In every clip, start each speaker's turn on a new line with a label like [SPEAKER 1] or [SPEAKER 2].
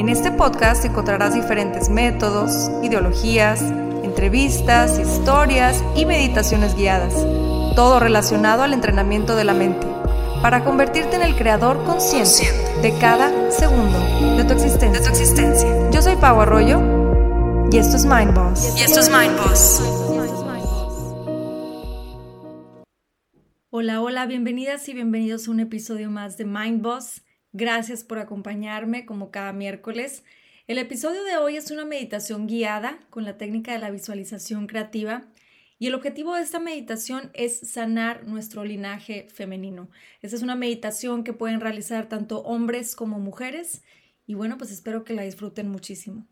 [SPEAKER 1] En este podcast encontrarás diferentes métodos, ideologías, entrevistas, historias y meditaciones guiadas, todo relacionado al entrenamiento de la mente, para convertirte en el creador consciente de cada segundo de tu existencia. De tu existencia. Yo soy Pau Arroyo y esto es Mind Boss.
[SPEAKER 2] Y esto es Mind Boss.
[SPEAKER 1] Hola, hola, bienvenidas y bienvenidos a un episodio más de Mind Boss. Gracias por acompañarme como cada miércoles. El episodio de hoy es una meditación guiada con la técnica de la visualización creativa y el objetivo de esta meditación es sanar nuestro linaje femenino. Esta es una meditación que pueden realizar tanto hombres como mujeres y bueno, pues espero que la disfruten muchísimo.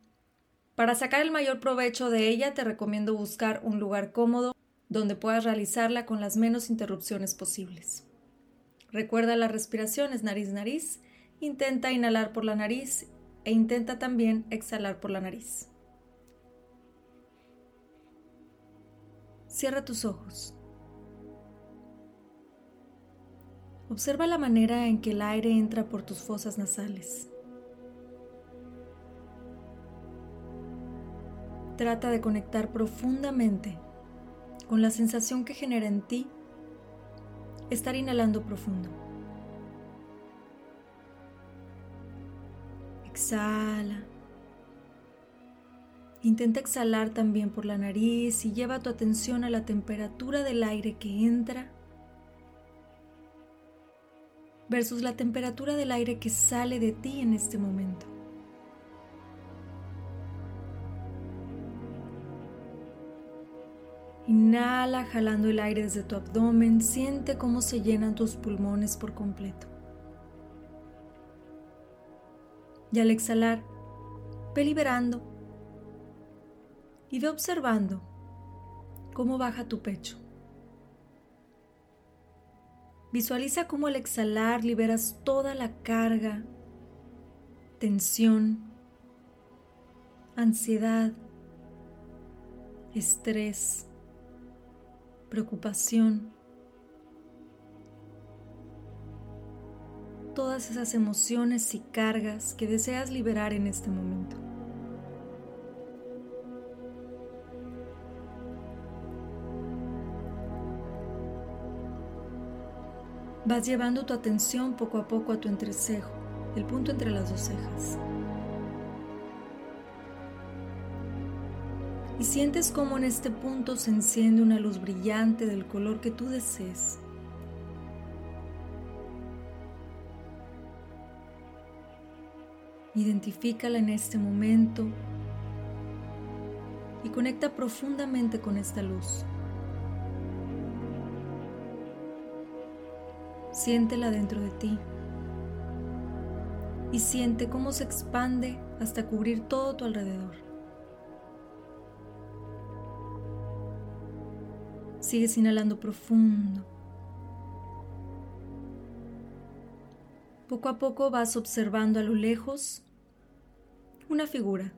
[SPEAKER 1] Para sacar el mayor provecho de ella te recomiendo buscar un lugar cómodo donde puedas realizarla con las menos interrupciones posibles. Recuerda las respiraciones nariz-nariz, intenta inhalar por la nariz e intenta también exhalar por la nariz. Cierra tus ojos. Observa la manera en que el aire entra por tus fosas nasales. Trata de conectar profundamente con la sensación que genera en ti estar inhalando profundo. Exhala. Intenta exhalar también por la nariz y lleva tu atención a la temperatura del aire que entra versus la temperatura del aire que sale de ti en este momento. Inhala jalando el aire desde tu abdomen, siente cómo se llenan tus pulmones por completo. Y al exhalar, ve liberando y ve observando cómo baja tu pecho. Visualiza cómo al exhalar liberas toda la carga, tensión, ansiedad, estrés, preocupación, todas esas emociones y cargas que deseas liberar en este momento. Vas llevando tu atención poco a poco a tu entrecejo, el punto entre las dos cejas. y sientes como en este punto se enciende una luz brillante del color que tú desees. Identifícala en este momento y conecta profundamente con esta luz. Siéntela dentro de ti y siente cómo se expande hasta cubrir todo tu alrededor. Sigues inhalando profundo. Poco a poco vas observando a lo lejos una figura.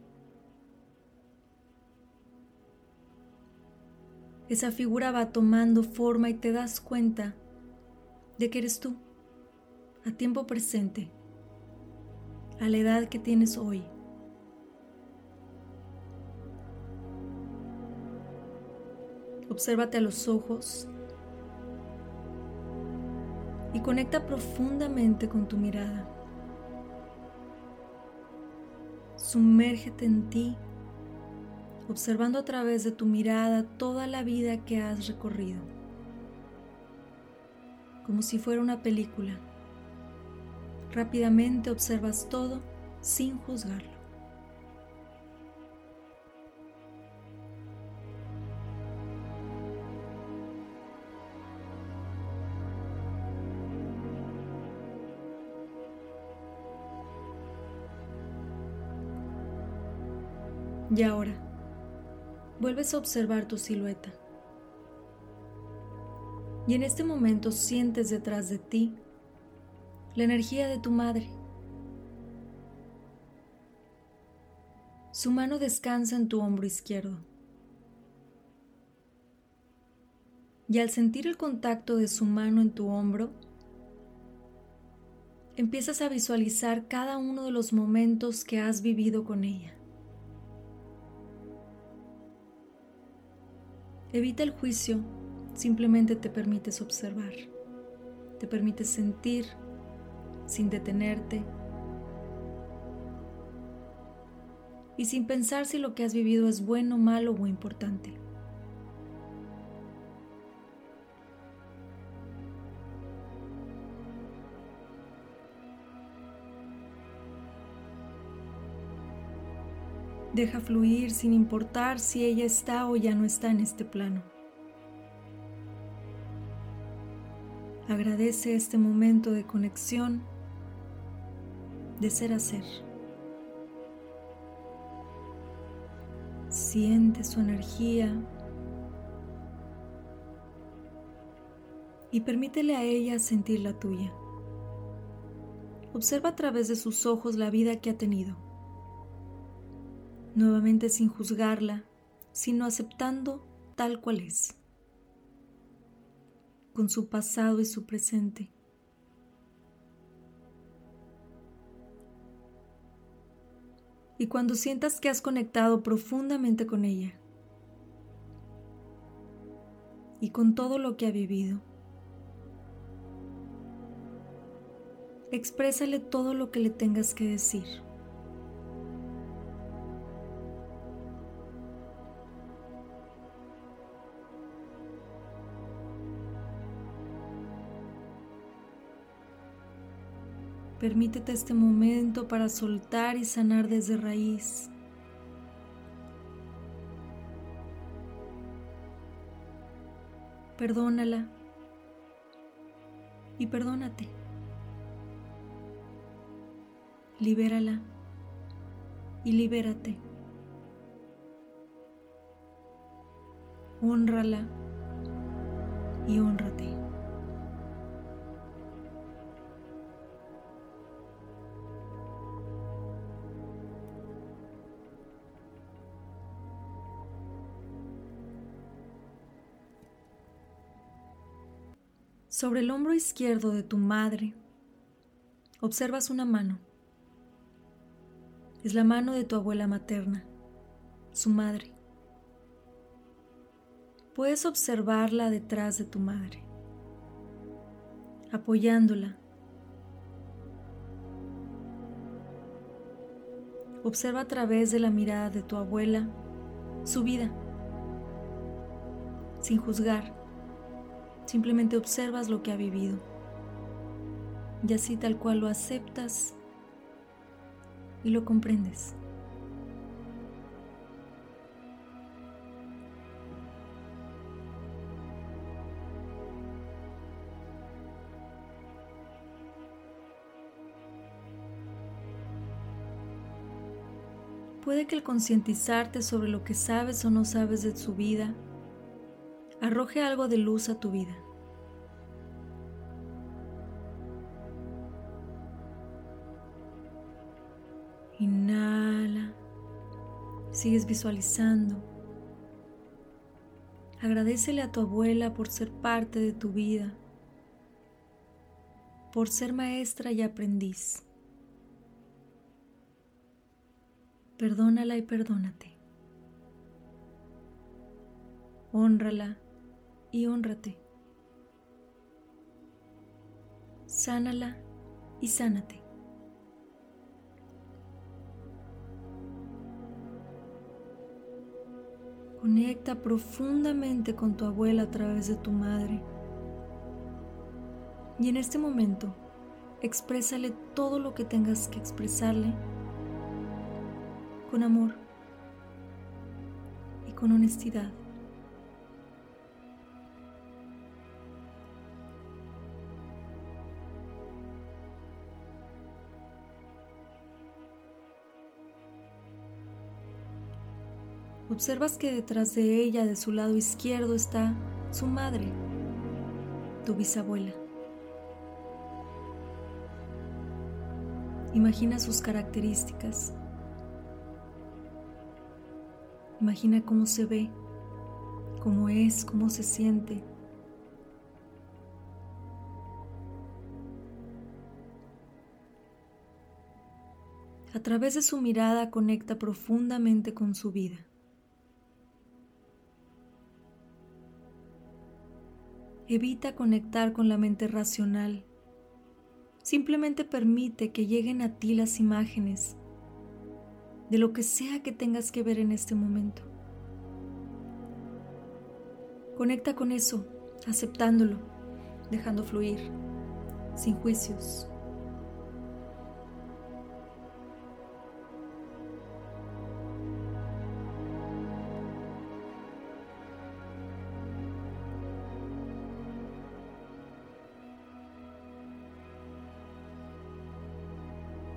[SPEAKER 1] Esa figura va tomando forma y te das cuenta de que eres tú, a tiempo presente, a la edad que tienes hoy. Obsérvate a los ojos y conecta profundamente con tu mirada. Sumérgete en ti, observando a través de tu mirada toda la vida que has recorrido, como si fuera una película. Rápidamente observas todo sin juzgarlo. Y ahora, vuelves a observar tu silueta. Y en este momento sientes detrás de ti la energía de tu madre. Su mano descansa en tu hombro izquierdo. Y al sentir el contacto de su mano en tu hombro, empiezas a visualizar cada uno de los momentos que has vivido con ella. Evita el juicio, simplemente te permites observar, te permites sentir sin detenerte y sin pensar si lo que has vivido es bueno, malo o importante. Deja fluir sin importar si ella está o ya no está en este plano. Agradece este momento de conexión, de ser a ser. Siente su energía y permítele a ella sentir la tuya. Observa a través de sus ojos la vida que ha tenido nuevamente sin juzgarla, sino aceptando tal cual es, con su pasado y su presente. Y cuando sientas que has conectado profundamente con ella y con todo lo que ha vivido, exprésale todo lo que le tengas que decir. Permítete este momento para soltar y sanar desde raíz. Perdónala y perdónate. Libérala y libérate. Honrala y honrate. Sobre el hombro izquierdo de tu madre observas una mano. Es la mano de tu abuela materna, su madre. Puedes observarla detrás de tu madre, apoyándola. Observa a través de la mirada de tu abuela su vida, sin juzgar Simplemente observas lo que ha vivido. Y así tal cual lo aceptas y lo comprendes. Puede que el concientizarte sobre lo que sabes o no sabes de su vida arroje algo de luz a tu vida. Inhala. Sigues visualizando. Agradecele a tu abuela por ser parte de tu vida, por ser maestra y aprendiz. Perdónala y perdónate. Honrala y honrate. Sánala y sánate. Conecta profundamente con tu abuela a través de tu madre. Y en este momento, exprésale todo lo que tengas que expresarle con amor y con honestidad. Observas que detrás de ella, de su lado izquierdo, está su madre, tu bisabuela. Imagina sus características. Imagina cómo se ve, cómo es, cómo se siente. A través de su mirada conecta profundamente con su vida. Evita conectar con la mente racional. Simplemente permite que lleguen a ti las imágenes de lo que sea que tengas que ver en este momento. Conecta con eso, aceptándolo, dejando fluir, sin juicios.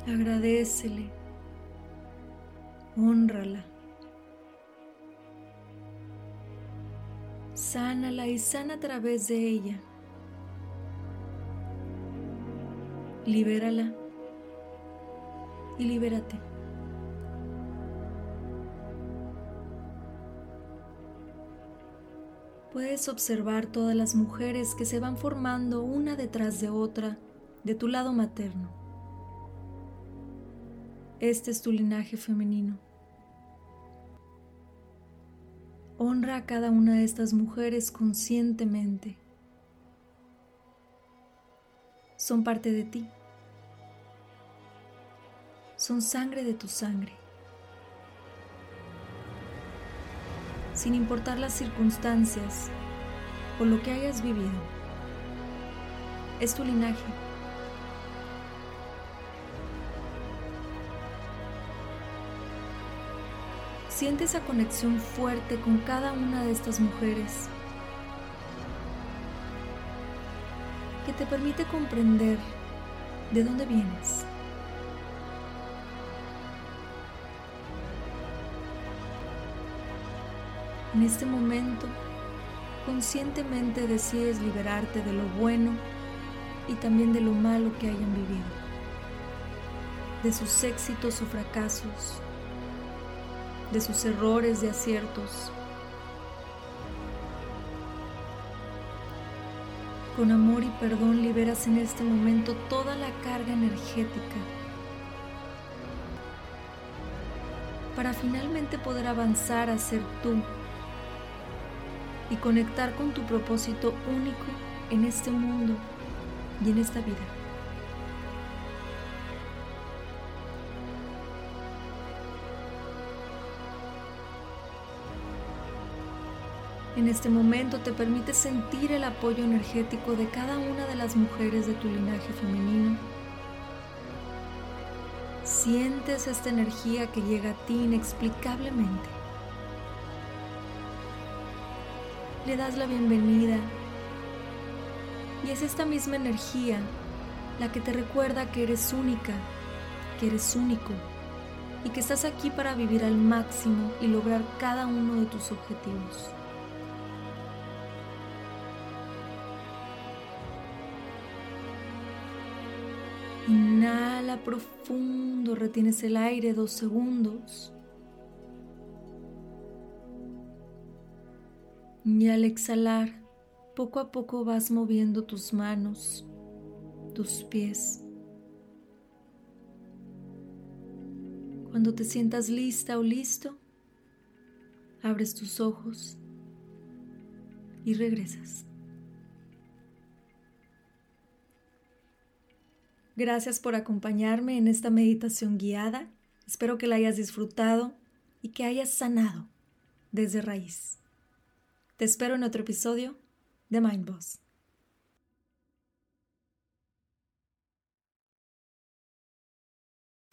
[SPEAKER 1] Agradecele, honrala, sánala y sana a través de ella. Libérala y libérate. Puedes observar todas las mujeres que se van formando una detrás de otra de tu lado materno. Este es tu linaje femenino. Honra a cada una de estas mujeres conscientemente. Son parte de ti. Son sangre de tu sangre. Sin importar las circunstancias o lo que hayas vivido. Es tu linaje. Siente esa conexión fuerte con cada una de estas mujeres que te permite comprender de dónde vienes. En este momento, conscientemente decides liberarte de lo bueno y también de lo malo que hayan vivido, de sus éxitos o fracasos, de sus errores, de aciertos. Con amor y perdón liberas en este momento toda la carga energética para finalmente poder avanzar a ser tú y conectar con tu propósito único en este mundo y en esta vida. En este momento te permite sentir el apoyo energético de cada una de las mujeres de tu linaje femenino. Sientes esta energía que llega a ti inexplicablemente. Le das la bienvenida y es esta misma energía la que te recuerda que eres única, que eres único y que estás aquí para vivir al máximo y lograr cada uno de tus objetivos. Inhala profundo, retienes el aire dos segundos. Y al exhalar, poco a poco vas moviendo tus manos, tus pies. Cuando te sientas lista o listo, abres tus ojos y regresas. Gracias por acompañarme en esta meditación guiada. Espero que la hayas disfrutado y que hayas sanado desde raíz. Te espero en otro episodio de Mind Boss.